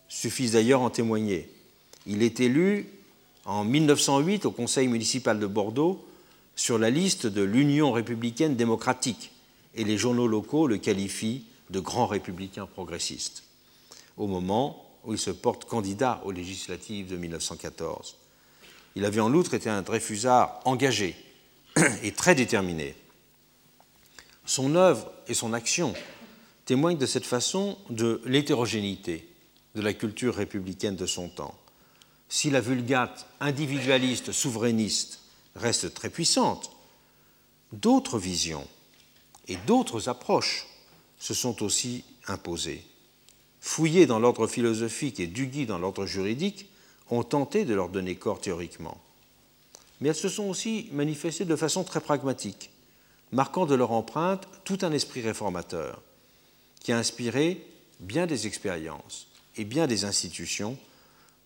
suffisent d'ailleurs en témoigner. Il est élu en 1908 au Conseil municipal de Bordeaux sur la liste de l'Union républicaine démocratique et les journaux locaux le qualifient de grand républicain progressiste, au moment où il se porte candidat aux législatives de 1914. Il avait en outre été un Dreyfusard engagé et très déterminé. Son œuvre et son action témoigne de cette façon de l'hétérogénéité de la culture républicaine de son temps. Si la vulgate individualiste souverainiste reste très puissante, d'autres visions et d'autres approches se sont aussi imposées. Fouillés dans l'ordre philosophique et Duguy dans l'ordre juridique ont tenté de leur donner corps théoriquement. Mais elles se sont aussi manifestées de façon très pragmatique, marquant de leur empreinte tout un esprit réformateur qui a inspiré bien des expériences et bien des institutions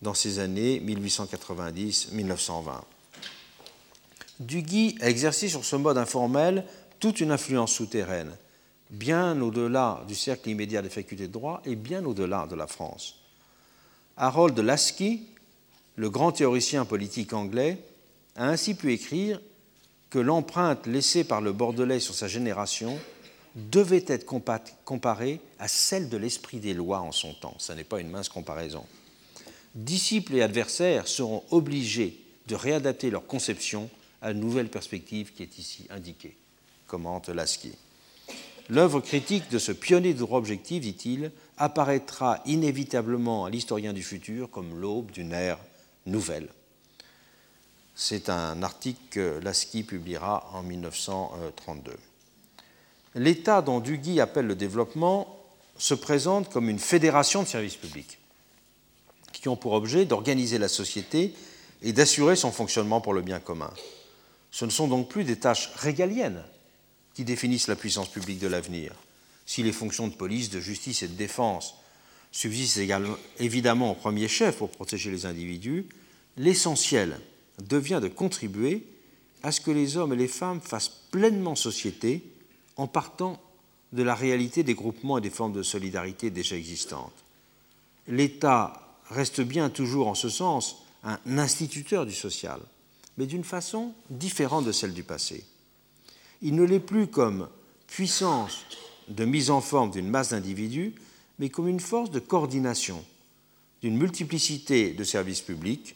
dans ces années 1890-1920. Duguy a exercé sur ce mode informel toute une influence souterraine, bien au-delà du cercle immédiat des facultés de droit et bien au-delà de la France. Harold Lasky, le grand théoricien politique anglais, a ainsi pu écrire que l'empreinte laissée par le Bordelais sur sa génération devait être comparée à celle de l'esprit des lois en son temps. Ce n'est pas une mince comparaison. Disciples et adversaires seront obligés de réadapter leur conception à une nouvelle perspective qui est ici indiquée, commente Lasky. L'œuvre critique de ce pionnier de droit objectif, dit-il, apparaîtra inévitablement à l'historien du futur comme l'aube d'une ère nouvelle. C'est un article que Lasky publiera en 1932 l'État dont Duguy appelle le développement se présente comme une fédération de services publics qui ont pour objet d'organiser la société et d'assurer son fonctionnement pour le bien commun. Ce ne sont donc plus des tâches régaliennes qui définissent la puissance publique de l'avenir. Si les fonctions de police, de justice et de défense subsistent évidemment au premier chef pour protéger les individus, l'essentiel devient de contribuer à ce que les hommes et les femmes fassent pleinement société en partant de la réalité des groupements et des formes de solidarité déjà existantes. L'État reste bien toujours en ce sens un instituteur du social, mais d'une façon différente de celle du passé. Il ne l'est plus comme puissance de mise en forme d'une masse d'individus, mais comme une force de coordination d'une multiplicité de services publics,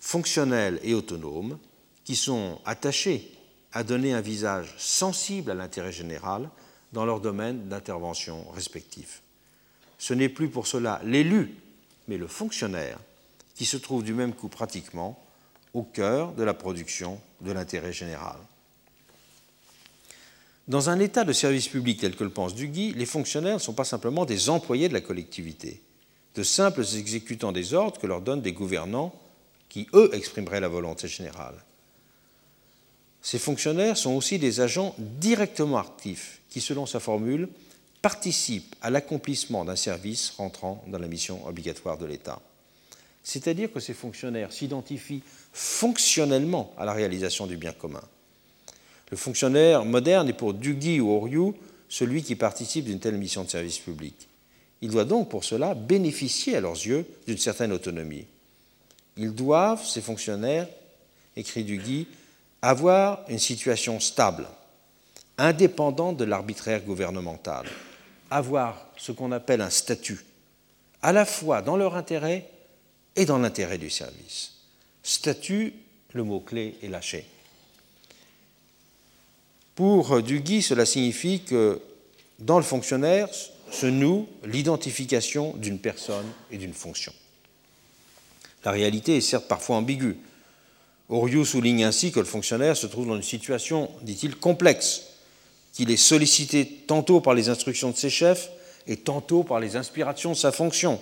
fonctionnels et autonomes, qui sont attachés à donner un visage sensible à l'intérêt général dans leurs domaines d'intervention respectifs. Ce n'est plus pour cela l'élu, mais le fonctionnaire qui se trouve du même coup pratiquement au cœur de la production de l'intérêt général. Dans un état de service public tel que le pense Duguy, les fonctionnaires ne sont pas simplement des employés de la collectivité, de simples exécutants des ordres que leur donnent des gouvernants qui, eux, exprimeraient la volonté générale. Ces fonctionnaires sont aussi des agents directement actifs qui, selon sa formule, participent à l'accomplissement d'un service rentrant dans la mission obligatoire de l'État. C'est-à-dire que ces fonctionnaires s'identifient fonctionnellement à la réalisation du bien commun. Le fonctionnaire moderne est pour Duguy ou Oriou celui qui participe d'une telle mission de service public. Il doit donc pour cela bénéficier à leurs yeux d'une certaine autonomie. Ils doivent, ces fonctionnaires, écrit Duguy, avoir une situation stable, indépendante de l'arbitraire gouvernemental, avoir ce qu'on appelle un statut, à la fois dans leur intérêt et dans l'intérêt du service. Statut, le mot-clé est lâché. Pour Duguy, cela signifie que dans le fonctionnaire se noue l'identification d'une personne et d'une fonction. La réalité est certes parfois ambiguë. Oriou souligne ainsi que le fonctionnaire se trouve dans une situation, dit-il, complexe, qu'il est sollicité tantôt par les instructions de ses chefs et tantôt par les inspirations de sa fonction.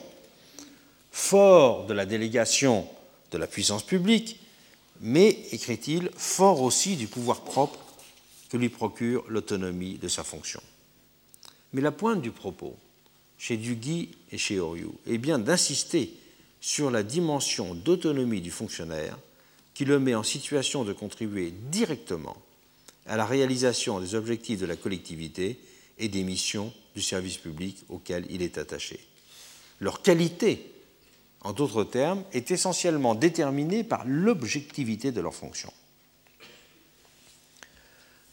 Fort de la délégation de la puissance publique, mais, écrit-il, fort aussi du pouvoir propre que lui procure l'autonomie de sa fonction. Mais la pointe du propos, chez Duguy et chez Oriou, est bien d'insister sur la dimension d'autonomie du fonctionnaire qui le met en situation de contribuer directement à la réalisation des objectifs de la collectivité et des missions du service public auxquelles il est attaché. Leur qualité, en d'autres termes, est essentiellement déterminée par l'objectivité de leur fonction.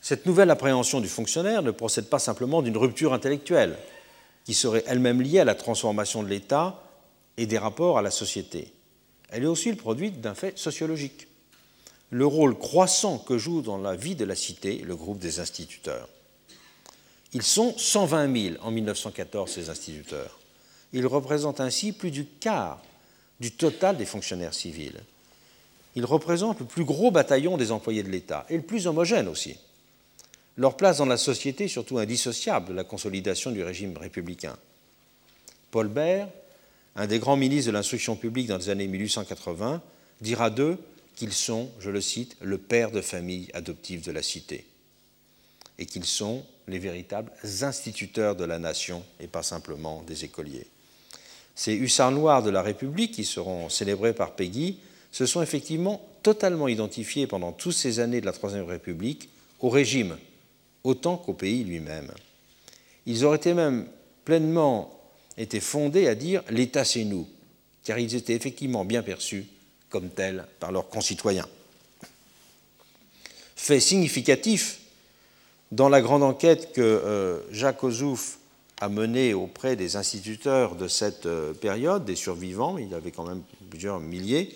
Cette nouvelle appréhension du fonctionnaire ne procède pas simplement d'une rupture intellectuelle, qui serait elle-même liée à la transformation de l'État et des rapports à la société. Elle est aussi le produit d'un fait sociologique le rôle croissant que joue dans la vie de la cité le groupe des instituteurs. Ils sont 120 000 en 1914, ces instituteurs. Ils représentent ainsi plus du quart du total des fonctionnaires civils. Ils représentent le plus gros bataillon des employés de l'État et le plus homogène aussi. Leur place dans la société est surtout indissociable de la consolidation du régime républicain. Paul Bert, un des grands ministres de l'instruction publique dans les années 1880, dira d'eux qu'ils sont, je le cite, le père de famille adoptive de la cité, et qu'ils sont les véritables instituteurs de la nation et pas simplement des écoliers. Ces hussards noirs de la République, qui seront célébrés par Peggy, se sont effectivement totalement identifiés pendant toutes ces années de la Troisième République au régime, autant qu'au pays lui-même. Ils auraient été même pleinement été fondés à dire l'État c'est nous, car ils étaient effectivement bien perçus comme tels par leurs concitoyens. Fait significatif, dans la grande enquête que euh, Jacques Ozouf a menée auprès des instituteurs de cette euh, période, des survivants, il y avait quand même plusieurs milliers,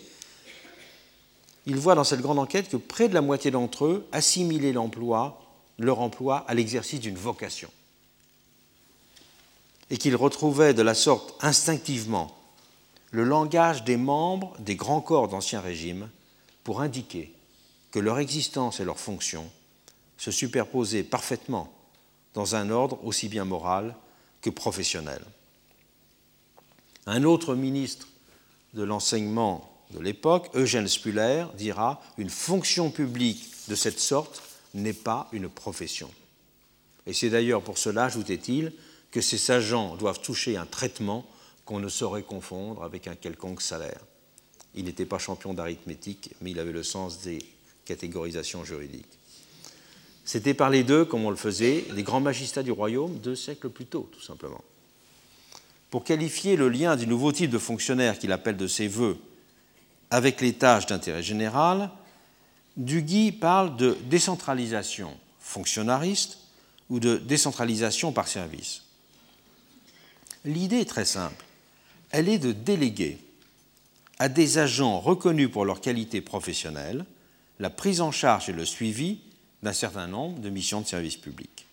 il voit dans cette grande enquête que près de la moitié d'entre eux assimilaient l'emploi, leur emploi à l'exercice d'une vocation, et qu'ils retrouvaient de la sorte instinctivement le langage des membres des grands corps d'Ancien Régime pour indiquer que leur existence et leur fonction se superposaient parfaitement dans un ordre aussi bien moral que professionnel. Un autre ministre de l'enseignement de l'époque, Eugène Spuller, dira Une fonction publique de cette sorte n'est pas une profession. Et c'est d'ailleurs pour cela, ajoutait-il, que ces agents doivent toucher un traitement qu'on ne saurait confondre avec un quelconque salaire. Il n'était pas champion d'arithmétique, mais il avait le sens des catégorisations juridiques. C'était par les deux, comme on le faisait, les grands magistrats du royaume deux siècles plus tôt, tout simplement. Pour qualifier le lien du nouveau type de fonctionnaire qu'il appelle de ses voeux avec les tâches d'intérêt général, Duguy parle de décentralisation fonctionnariste ou de décentralisation par service. L'idée est très simple. Elle est de déléguer à des agents reconnus pour leur qualité professionnelle la prise en charge et le suivi d'un certain nombre de missions de service public.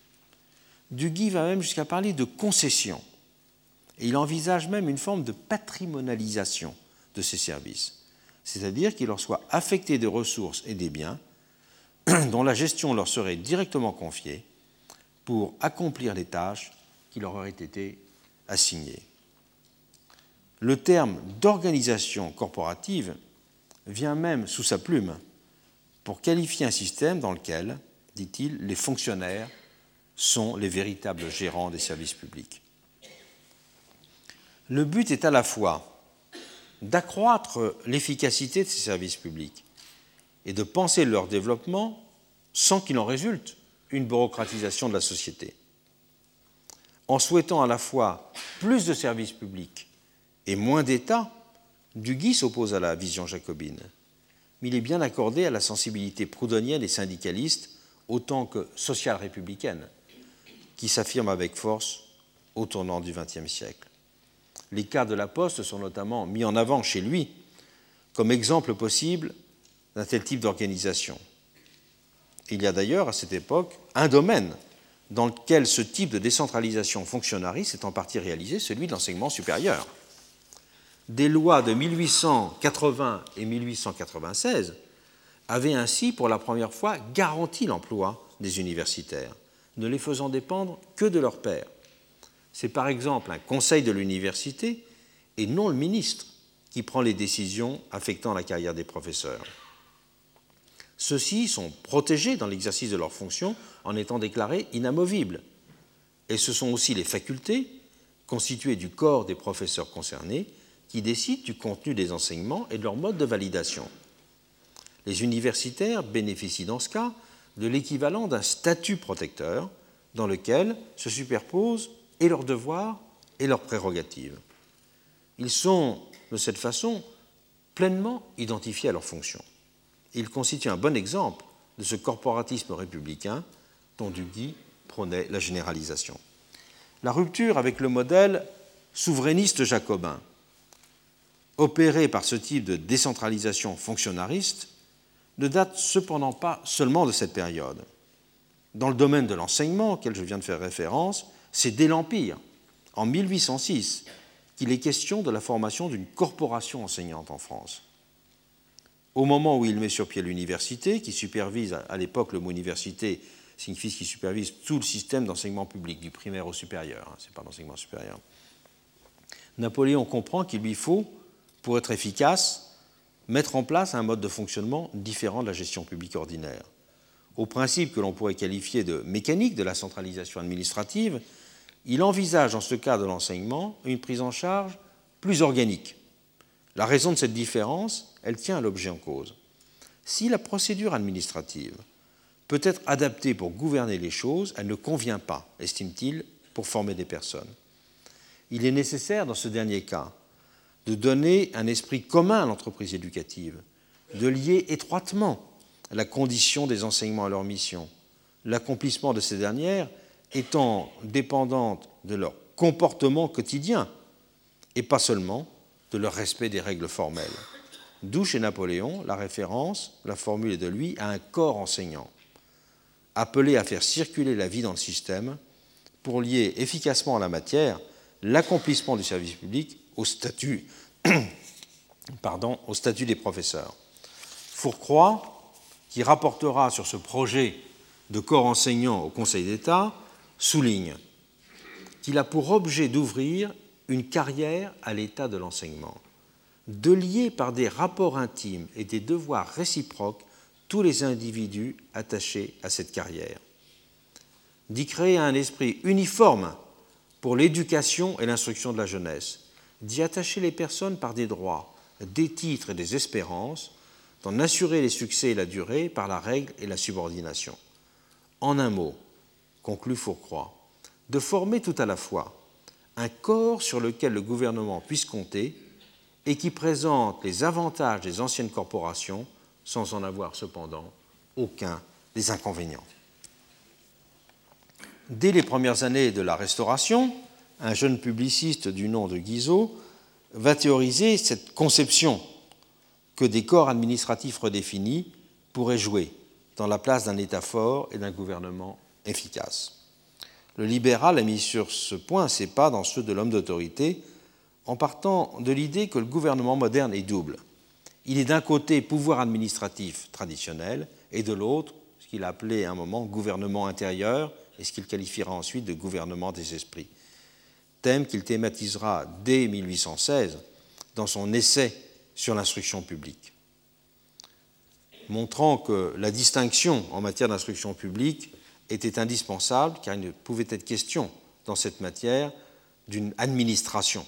Duguy va même jusqu'à parler de concession, et il envisage même une forme de patrimonialisation de ces services, c'est-à-dire qu'il leur soit affecté des ressources et des biens *clears throat* dont la gestion leur serait directement confiée pour accomplir les tâches qui leur auraient été assignées. Le terme d'organisation corporative vient même sous sa plume pour qualifier un système dans lequel, dit-il, les fonctionnaires sont les véritables gérants des services publics. Le but est à la fois d'accroître l'efficacité de ces services publics et de penser leur développement sans qu'il en résulte une bureaucratisation de la société. En souhaitant à la fois plus de services publics et moins d'État, Duguy s'oppose à la vision jacobine mais il est bien accordé à la sensibilité proudhonienne et syndicaliste autant que sociale républicaine, qui s'affirme avec force au tournant du XXe siècle. Les cas de la Poste sont notamment mis en avant chez lui comme exemple possible d'un tel type d'organisation. Il y a d'ailleurs à cette époque un domaine dans lequel ce type de décentralisation fonctionnariste est en partie réalisé, celui de l'enseignement supérieur des lois de 1880 et 1896 avaient ainsi pour la première fois garanti l'emploi des universitaires, ne les faisant dépendre que de leur père. C'est par exemple un conseil de l'université et non le ministre qui prend les décisions affectant la carrière des professeurs. Ceux-ci sont protégés dans l'exercice de leurs fonctions en étant déclarés inamovibles. Et ce sont aussi les facultés, constituées du corps des professeurs concernés, qui décident du contenu des enseignements et de leur mode de validation. Les universitaires bénéficient dans ce cas de l'équivalent d'un statut protecteur dans lequel se superposent et leurs devoirs et leurs prérogatives. Ils sont, de cette façon, pleinement identifiés à leurs fonctions. Ils constituent un bon exemple de ce corporatisme républicain dont Duguy prônait la généralisation. La rupture avec le modèle souverainiste jacobin opéré par ce type de décentralisation fonctionnariste ne date cependant pas seulement de cette période. Dans le domaine de l'enseignement auquel je viens de faire référence, c'est dès l'Empire, en 1806, qu'il est question de la formation d'une corporation enseignante en France. Au moment où il met sur pied l'université, qui supervise, à l'époque le mot université signifie qui supervise tout le système d'enseignement public, du primaire au supérieur, hein, c'est pas l'enseignement supérieur, Napoléon comprend qu'il lui faut pour être efficace, mettre en place un mode de fonctionnement différent de la gestion publique ordinaire. Au principe que l'on pourrait qualifier de mécanique de la centralisation administrative, il envisage dans ce cas de l'enseignement une prise en charge plus organique. La raison de cette différence, elle tient à l'objet en cause. Si la procédure administrative peut être adaptée pour gouverner les choses, elle ne convient pas, estime-t-il, pour former des personnes. Il est nécessaire, dans ce dernier cas, de donner un esprit commun à l'entreprise éducative, de lier étroitement la condition des enseignements à leur mission, l'accomplissement de ces dernières étant dépendante de leur comportement quotidien et pas seulement de leur respect des règles formelles. D'où chez Napoléon la référence, la formule est de lui, à un corps enseignant, appelé à faire circuler la vie dans le système pour lier efficacement à la matière l'accomplissement du service public au statut, *clears throat* pardon, au statut des professeurs. Fourcroy, qui rapportera sur ce projet de corps enseignant au Conseil d'État, souligne qu'il a pour objet d'ouvrir une carrière à l'état de l'enseignement, de lier par des rapports intimes et des devoirs réciproques tous les individus attachés à cette carrière, d'y créer un esprit uniforme pour l'éducation et l'instruction de la jeunesse, d'y attacher les personnes par des droits, des titres et des espérances, d'en assurer les succès et la durée par la règle et la subordination. En un mot, conclut Fourcroy, de former tout à la fois un corps sur lequel le gouvernement puisse compter et qui présente les avantages des anciennes corporations sans en avoir cependant aucun des inconvénients. Dès les premières années de la Restauration, un jeune publiciste du nom de Guizot va théoriser cette conception que des corps administratifs redéfinis pourraient jouer dans la place d'un État fort et d'un gouvernement efficace. Le libéral a mis sur ce point ses pas dans ceux de l'homme d'autorité en partant de l'idée que le gouvernement moderne est double. Il est d'un côté pouvoir administratif traditionnel et de l'autre ce qu'il a appelé à un moment gouvernement intérieur et ce qu'il qualifiera ensuite de gouvernement des esprits. Thème qu'il thématisera dès 1816 dans son essai sur l'instruction publique, montrant que la distinction en matière d'instruction publique était indispensable car il ne pouvait être question dans cette matière d'une administration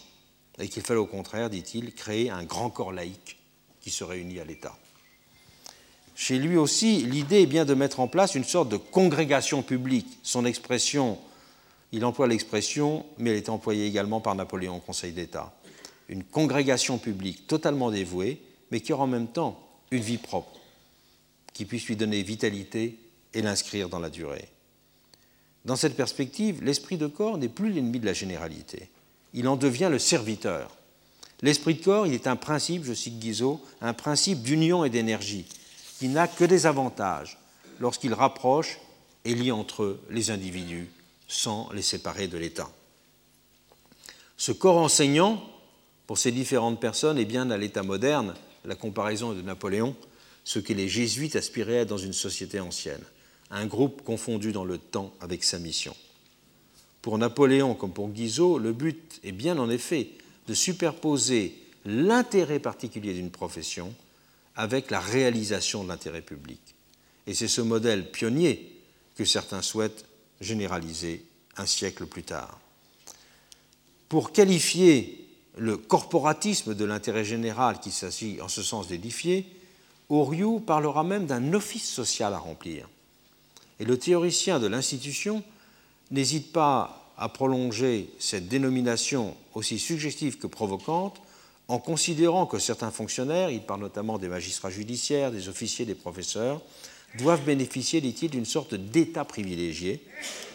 et qu'il fallait au contraire, dit-il, créer un grand corps laïque qui se réunit à l'État. Chez lui aussi, l'idée est bien de mettre en place une sorte de congrégation publique. Son expression, il emploie l'expression, mais elle est employée également par Napoléon au Conseil d'État. Une congrégation publique totalement dévouée, mais qui aura en même temps une vie propre, qui puisse lui donner vitalité et l'inscrire dans la durée. Dans cette perspective, l'esprit de corps n'est plus l'ennemi de la généralité il en devient le serviteur. L'esprit de corps, il est un principe, je cite Guizot, un principe d'union et d'énergie, qui n'a que des avantages lorsqu'il rapproche et lie entre eux les individus sans les séparer de l'État. Ce corps enseignant, pour ces différentes personnes, est bien à l'État moderne, la comparaison de Napoléon, ce que les jésuites aspiraient à dans une société ancienne, un groupe confondu dans le temps avec sa mission. Pour Napoléon comme pour Guizot, le but est bien en effet de superposer l'intérêt particulier d'une profession avec la réalisation de l'intérêt public. Et c'est ce modèle pionnier que certains souhaitent généraliser un siècle plus tard. Pour qualifier le corporatisme de l'intérêt général qui s'agit en ce sens d'édifier, Oriou parlera même d'un office social à remplir. Et le théoricien de l'institution n'hésite pas à prolonger cette dénomination aussi suggestive que provocante en considérant que certains fonctionnaires, il parle notamment des magistrats judiciaires, des officiers, des professeurs, doivent bénéficier, dit-il, d'une sorte d'état privilégié,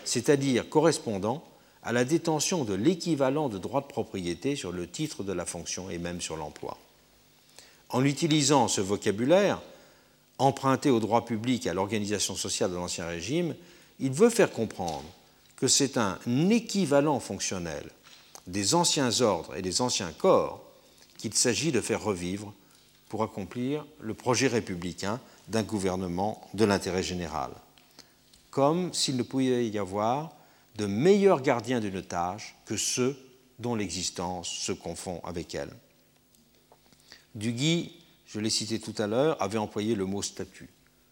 c'est-à-dire correspondant à la détention de l'équivalent de droit de propriété sur le titre de la fonction et même sur l'emploi. En utilisant ce vocabulaire, emprunté au droit public et à l'organisation sociale de l'Ancien Régime, il veut faire comprendre que c'est un équivalent fonctionnel des anciens ordres et des anciens corps qu'il s'agit de faire revivre pour accomplir le projet républicain d'un gouvernement de l'intérêt général, comme s'il ne pouvait y avoir de meilleurs gardiens d'une tâche que ceux dont l'existence se confond avec elle. Duguy, je l'ai cité tout à l'heure, avait employé le mot statut.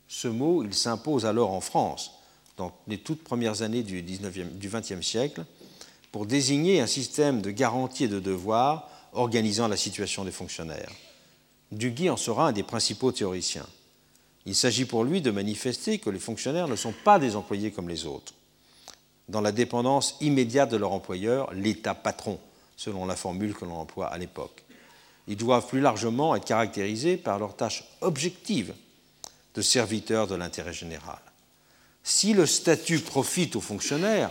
Ce mot, il s'impose alors en France, dans les toutes premières années du XXe siècle, pour désigner un système de garantie et de devoirs organisant la situation des fonctionnaires. Duguy en sera un des principaux théoriciens. Il s'agit pour lui de manifester que les fonctionnaires ne sont pas des employés comme les autres. Dans la dépendance immédiate de leur employeur, l'État patron, selon la formule que l'on emploie à l'époque. Ils doivent plus largement être caractérisés par leur tâche objective de serviteurs de l'intérêt général. Si le statut profite aux fonctionnaires,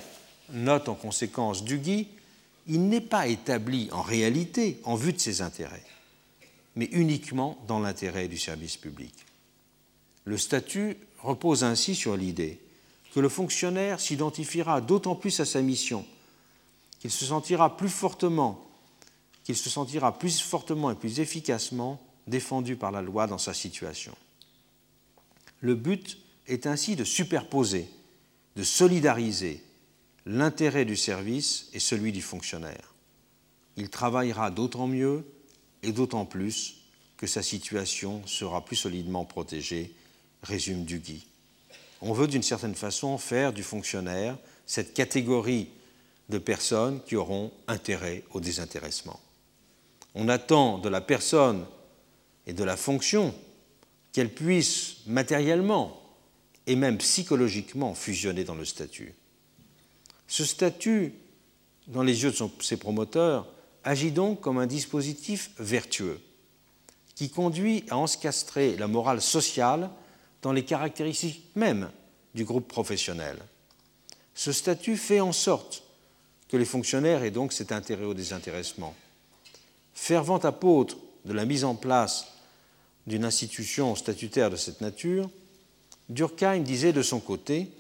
note en conséquence Duguy, il n'est pas établi en réalité en vue de ses intérêts, mais uniquement dans l'intérêt du service public. Le statut repose ainsi sur l'idée que le fonctionnaire s'identifiera d'autant plus à sa mission qu'il se sentira plus fortement, qu'il plus et plus efficacement défendu par la loi dans sa situation. Le but est ainsi de superposer, de solidariser l'intérêt du service et celui du fonctionnaire. Il travaillera d'autant mieux et d'autant plus que sa situation sera plus solidement protégée, résume Duguy. On veut d'une certaine façon faire du fonctionnaire cette catégorie de personnes qui auront intérêt au désintéressement. On attend de la personne et de la fonction qu'elle puisse matériellement et même psychologiquement fusionner dans le statut. Ce statut, dans les yeux de ses promoteurs, agit donc comme un dispositif vertueux qui conduit à encastrer la morale sociale dans les caractéristiques mêmes du groupe professionnel. Ce statut fait en sorte que les fonctionnaires aient donc cet intérêt au désintéressement. Fervent apôtre de la mise en place d'une institution statutaire de cette nature, Durkheim disait de son côté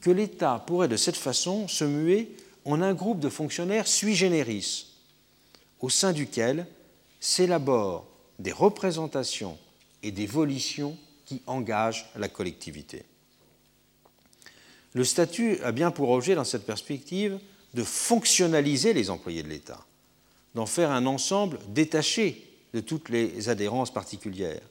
que l'État pourrait de cette façon se muer en un groupe de fonctionnaires sui generis, au sein duquel s'élaborent des représentations et des volitions qui engagent la collectivité. Le statut a bien pour objet, dans cette perspective, de fonctionnaliser les employés de l'État, d'en faire un ensemble détaché de toutes les adhérences particulières,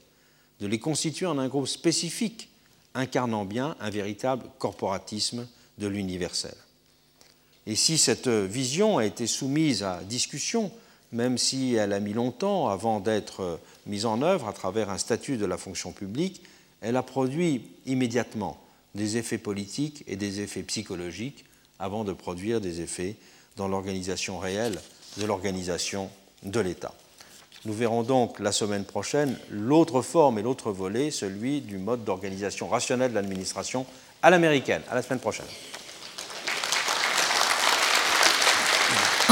de les constituer en un groupe spécifique incarnant bien un véritable corporatisme de l'universel. Et si cette vision a été soumise à discussion, même si elle a mis longtemps avant d'être mise en œuvre à travers un statut de la fonction publique, elle a produit immédiatement des effets politiques et des effets psychologiques avant de produire des effets dans l'organisation réelle de l'organisation de l'État. Nous verrons donc la semaine prochaine l'autre forme et l'autre volet, celui du mode d'organisation rationnelle de l'administration à l'américaine. À la semaine prochaine.